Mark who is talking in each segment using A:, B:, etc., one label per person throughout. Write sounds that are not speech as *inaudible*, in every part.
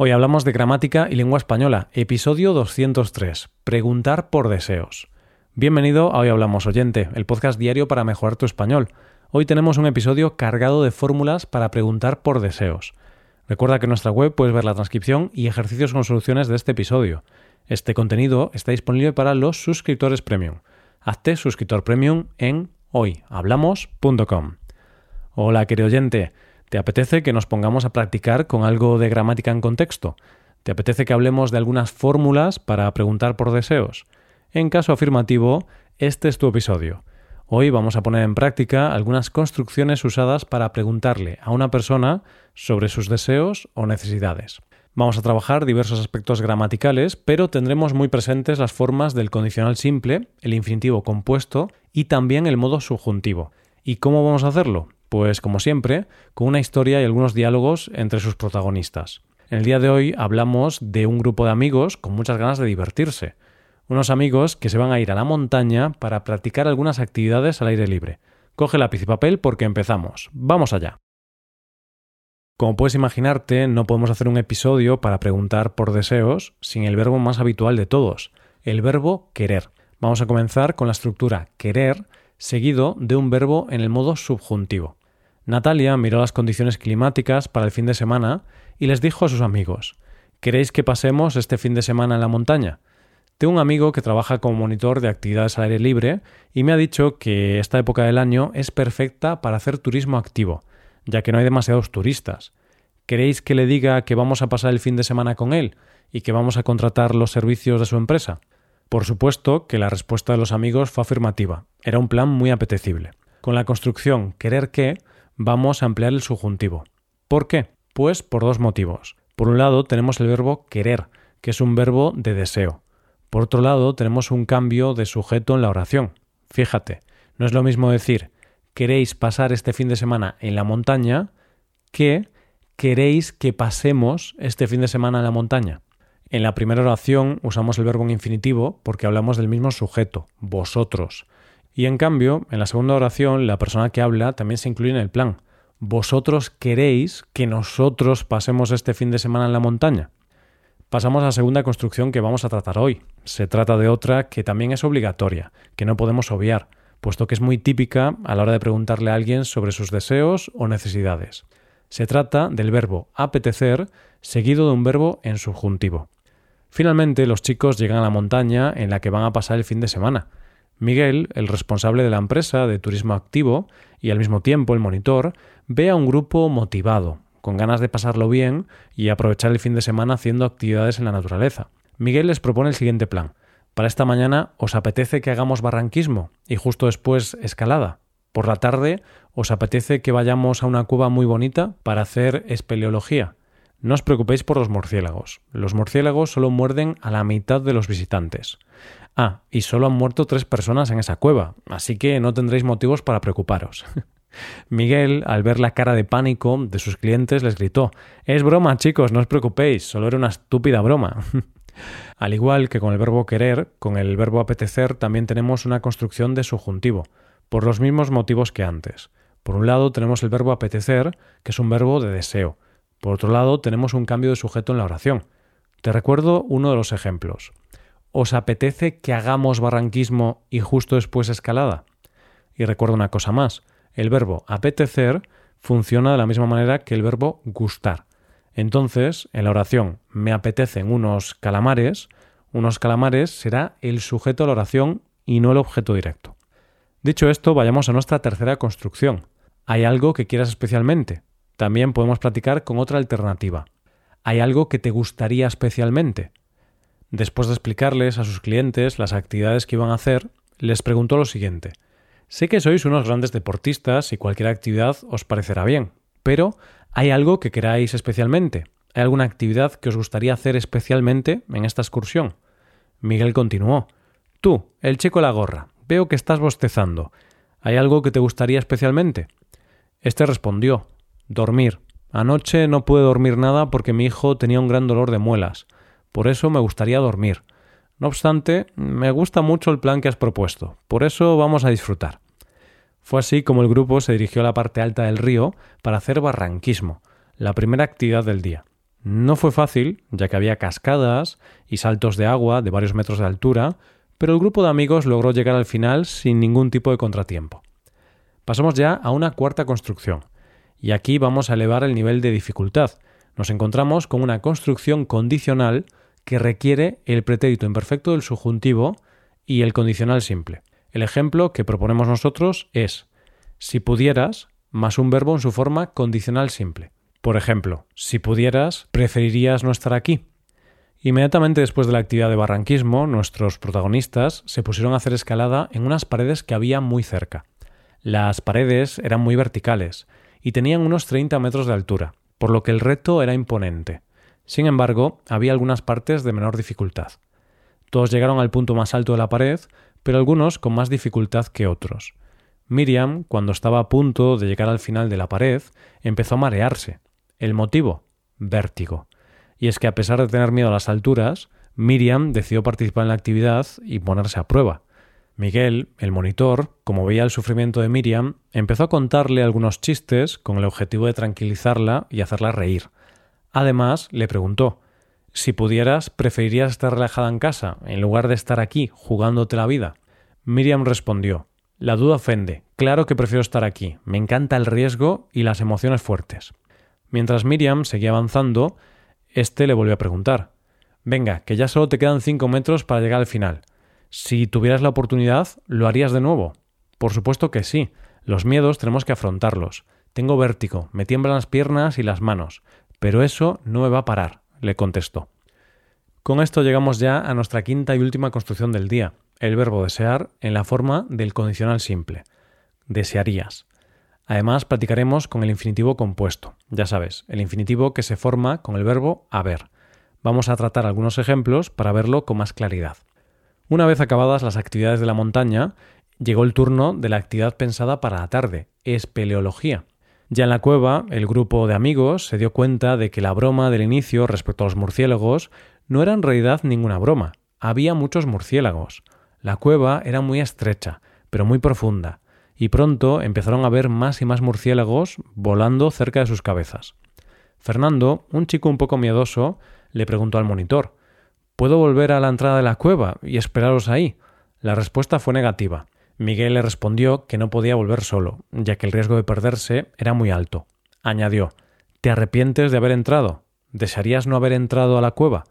A: Hoy hablamos de gramática y lengua española, episodio 203, Preguntar por deseos. Bienvenido a Hoy Hablamos Oyente, el podcast diario para mejorar tu español. Hoy tenemos un episodio cargado de fórmulas para preguntar por deseos. Recuerda que en nuestra web puedes ver la transcripción y ejercicios con soluciones de este episodio. Este contenido está disponible para los suscriptores premium. Hazte suscriptor premium en hoyhablamos.com. Hola, querido oyente. ¿Te apetece que nos pongamos a practicar con algo de gramática en contexto? ¿Te apetece que hablemos de algunas fórmulas para preguntar por deseos? En caso afirmativo, este es tu episodio. Hoy vamos a poner en práctica algunas construcciones usadas para preguntarle a una persona sobre sus deseos o necesidades. Vamos a trabajar diversos aspectos gramaticales, pero tendremos muy presentes las formas del condicional simple, el infinitivo compuesto y también el modo subjuntivo. ¿Y cómo vamos a hacerlo? Pues como siempre, con una historia y algunos diálogos entre sus protagonistas. En el día de hoy hablamos de un grupo de amigos con muchas ganas de divertirse. Unos amigos que se van a ir a la montaña para practicar algunas actividades al aire libre. Coge lápiz y papel porque empezamos. Vamos allá. Como puedes imaginarte, no podemos hacer un episodio para preguntar por deseos sin el verbo más habitual de todos, el verbo querer. Vamos a comenzar con la estructura querer seguido de un verbo en el modo subjuntivo. Natalia miró las condiciones climáticas para el fin de semana y les dijo a sus amigos ¿Queréis que pasemos este fin de semana en la montaña? Tengo un amigo que trabaja como monitor de actividades al aire libre y me ha dicho que esta época del año es perfecta para hacer turismo activo, ya que no hay demasiados turistas. ¿Queréis que le diga que vamos a pasar el fin de semana con él y que vamos a contratar los servicios de su empresa? Por supuesto que la respuesta de los amigos fue afirmativa. Era un plan muy apetecible. Con la construcción querer que vamos a emplear el subjuntivo. ¿Por qué? Pues por dos motivos. Por un lado tenemos el verbo querer, que es un verbo de deseo. Por otro lado tenemos un cambio de sujeto en la oración. Fíjate, no es lo mismo decir queréis pasar este fin de semana en la montaña que queréis que pasemos este fin de semana en la montaña. En la primera oración usamos el verbo en infinitivo porque hablamos del mismo sujeto, vosotros. Y en cambio, en la segunda oración, la persona que habla también se incluye en el plan. ¿Vosotros queréis que nosotros pasemos este fin de semana en la montaña? Pasamos a la segunda construcción que vamos a tratar hoy. Se trata de otra que también es obligatoria, que no podemos obviar, puesto que es muy típica a la hora de preguntarle a alguien sobre sus deseos o necesidades. Se trata del verbo apetecer seguido de un verbo en subjuntivo. Finalmente, los chicos llegan a la montaña en la que van a pasar el fin de semana, Miguel, el responsable de la empresa de turismo activo y al mismo tiempo el monitor, ve a un grupo motivado, con ganas de pasarlo bien y aprovechar el fin de semana haciendo actividades en la naturaleza. Miguel les propone el siguiente plan. Para esta mañana os apetece que hagamos barranquismo y justo después escalada. Por la tarde os apetece que vayamos a una cueva muy bonita para hacer espeleología. No os preocupéis por los murciélagos. Los murciélagos solo muerden a la mitad de los visitantes. Ah, y solo han muerto tres personas en esa cueva, así que no tendréis motivos para preocuparos. *laughs* Miguel, al ver la cara de pánico de sus clientes, les gritó Es broma, chicos, no os preocupéis, solo era una estúpida broma. *laughs* al igual que con el verbo querer, con el verbo apetecer también tenemos una construcción de subjuntivo, por los mismos motivos que antes. Por un lado tenemos el verbo apetecer, que es un verbo de deseo. Por otro lado tenemos un cambio de sujeto en la oración. Te recuerdo uno de los ejemplos. ¿Os apetece que hagamos barranquismo y justo después escalada? Y recuerda una cosa más, el verbo apetecer funciona de la misma manera que el verbo gustar. Entonces, en la oración me apetecen unos calamares, unos calamares será el sujeto de la oración y no el objeto directo. Dicho esto, vayamos a nuestra tercera construcción. ¿Hay algo que quieras especialmente? También podemos platicar con otra alternativa. ¿Hay algo que te gustaría especialmente? Después de explicarles a sus clientes las actividades que iban a hacer, les preguntó lo siguiente. Sé que sois unos grandes deportistas y cualquier actividad os parecerá bien, pero ¿hay algo que queráis especialmente? ¿Hay alguna actividad que os gustaría hacer especialmente en esta excursión? Miguel continuó. Tú, el chico la gorra, veo que estás bostezando. ¿Hay algo que te gustaría especialmente? Este respondió. Dormir. Anoche no pude dormir nada porque mi hijo tenía un gran dolor de muelas. Por eso me gustaría dormir. No obstante, me gusta mucho el plan que has propuesto. Por eso vamos a disfrutar. Fue así como el grupo se dirigió a la parte alta del río para hacer barranquismo, la primera actividad del día. No fue fácil, ya que había cascadas y saltos de agua de varios metros de altura, pero el grupo de amigos logró llegar al final sin ningún tipo de contratiempo. Pasamos ya a una cuarta construcción, y aquí vamos a elevar el nivel de dificultad. Nos encontramos con una construcción condicional que requiere el pretérito imperfecto del subjuntivo y el condicional simple. El ejemplo que proponemos nosotros es si pudieras más un verbo en su forma condicional simple. Por ejemplo, si pudieras, preferirías no estar aquí. Inmediatamente después de la actividad de barranquismo, nuestros protagonistas se pusieron a hacer escalada en unas paredes que había muy cerca. Las paredes eran muy verticales y tenían unos 30 metros de altura, por lo que el reto era imponente. Sin embargo, había algunas partes de menor dificultad. Todos llegaron al punto más alto de la pared, pero algunos con más dificultad que otros. Miriam, cuando estaba a punto de llegar al final de la pared, empezó a marearse. ¿El motivo? Vértigo. Y es que a pesar de tener miedo a las alturas, Miriam decidió participar en la actividad y ponerse a prueba. Miguel, el monitor, como veía el sufrimiento de Miriam, empezó a contarle algunos chistes con el objetivo de tranquilizarla y hacerla reír. Además, le preguntó si pudieras, ¿preferirías estar relajada en casa en lugar de estar aquí jugándote la vida? Miriam respondió La duda ofende. Claro que prefiero estar aquí. Me encanta el riesgo y las emociones fuertes. Mientras Miriam seguía avanzando, este le volvió a preguntar Venga, que ya solo te quedan cinco metros para llegar al final. Si tuvieras la oportunidad, ¿lo harías de nuevo? Por supuesto que sí. Los miedos tenemos que afrontarlos. Tengo vértigo, me tiemblan las piernas y las manos, pero eso no me va a parar le contestó. Con esto llegamos ya a nuestra quinta y última construcción del día, el verbo desear en la forma del condicional simple. Desearías. Además, practicaremos con el infinitivo compuesto, ya sabes, el infinitivo que se forma con el verbo haber. Vamos a tratar algunos ejemplos para verlo con más claridad. Una vez acabadas las actividades de la montaña, llegó el turno de la actividad pensada para la tarde, espeleología. Ya en la cueva, el grupo de amigos se dio cuenta de que la broma del inicio respecto a los murciélagos no era en realidad ninguna broma. Había muchos murciélagos. La cueva era muy estrecha, pero muy profunda, y pronto empezaron a ver más y más murciélagos volando cerca de sus cabezas. Fernando, un chico un poco miedoso, le preguntó al monitor ¿Puedo volver a la entrada de la cueva y esperaros ahí? La respuesta fue negativa. Miguel le respondió que no podía volver solo, ya que el riesgo de perderse era muy alto. Añadió ¿Te arrepientes de haber entrado? ¿Desearías no haber entrado a la cueva?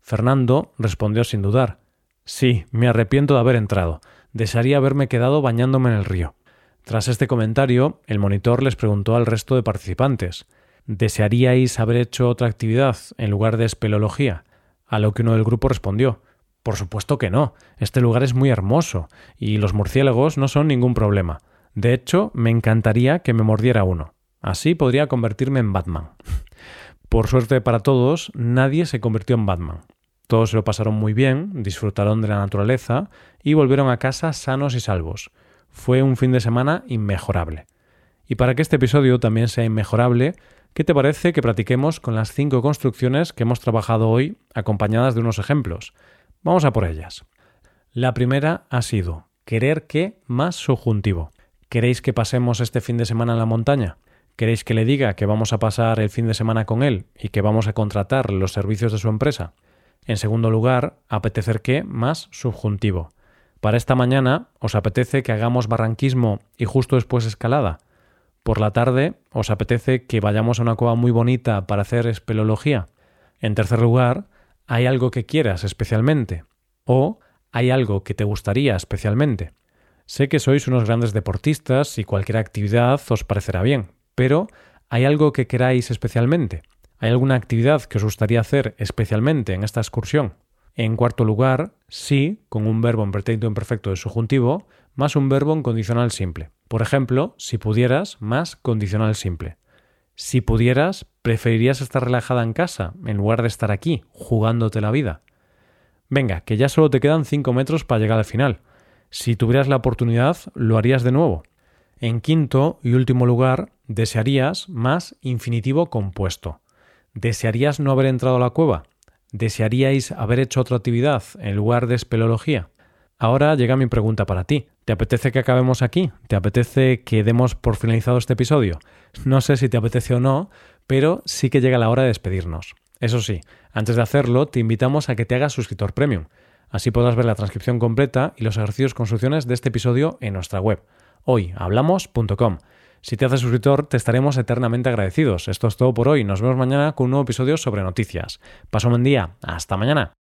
A: Fernando respondió sin dudar Sí, me arrepiento de haber entrado. Desearía haberme quedado bañándome en el río. Tras este comentario, el monitor les preguntó al resto de participantes ¿Desearíais haber hecho otra actividad en lugar de espeleología? A lo que uno del grupo respondió por supuesto que no. Este lugar es muy hermoso y los murciélagos no son ningún problema. De hecho, me encantaría que me mordiera uno. Así podría convertirme en Batman. *laughs* Por suerte para todos, nadie se convirtió en Batman. Todos se lo pasaron muy bien, disfrutaron de la naturaleza y volvieron a casa sanos y salvos. Fue un fin de semana inmejorable. Y para que este episodio también sea inmejorable, ¿qué te parece que practiquemos con las cinco construcciones que hemos trabajado hoy acompañadas de unos ejemplos? Vamos a por ellas. La primera ha sido querer que más subjuntivo. ¿Queréis que pasemos este fin de semana en la montaña? ¿Queréis que le diga que vamos a pasar el fin de semana con él y que vamos a contratar los servicios de su empresa? En segundo lugar, apetecer que más subjuntivo. Para esta mañana os apetece que hagamos barranquismo y justo después escalada. Por la tarde os apetece que vayamos a una cueva muy bonita para hacer espeleología. En tercer lugar, ¿Hay algo que quieras especialmente? ¿O hay algo que te gustaría especialmente? Sé que sois unos grandes deportistas y cualquier actividad os parecerá bien, pero ¿hay algo que queráis especialmente? ¿Hay alguna actividad que os gustaría hacer especialmente en esta excursión? En cuarto lugar, sí, con un verbo en pretérito imperfecto de subjuntivo, más un verbo en condicional simple. Por ejemplo, si pudieras, más condicional simple. Si pudieras, ¿preferirías estar relajada en casa en lugar de estar aquí, jugándote la vida? Venga, que ya solo te quedan cinco metros para llegar al final. Si tuvieras la oportunidad, ¿lo harías de nuevo? En quinto y último lugar, desearías más infinitivo compuesto. ¿Desearías no haber entrado a la cueva? ¿Desearíais haber hecho otra actividad en lugar de espeleología? Ahora llega mi pregunta para ti. ¿Te apetece que acabemos aquí? ¿Te apetece que demos por finalizado este episodio? No sé si te apetece o no, pero sí que llega la hora de despedirnos. Eso sí, antes de hacerlo, te invitamos a que te hagas suscriptor premium. Así podrás ver la transcripción completa y los ejercicios con soluciones de este episodio en nuestra web, hoyhablamos.com. Si te haces suscriptor, te estaremos eternamente agradecidos. Esto es todo por hoy. Nos vemos mañana con un nuevo episodio sobre noticias. Paso un buen día. Hasta mañana.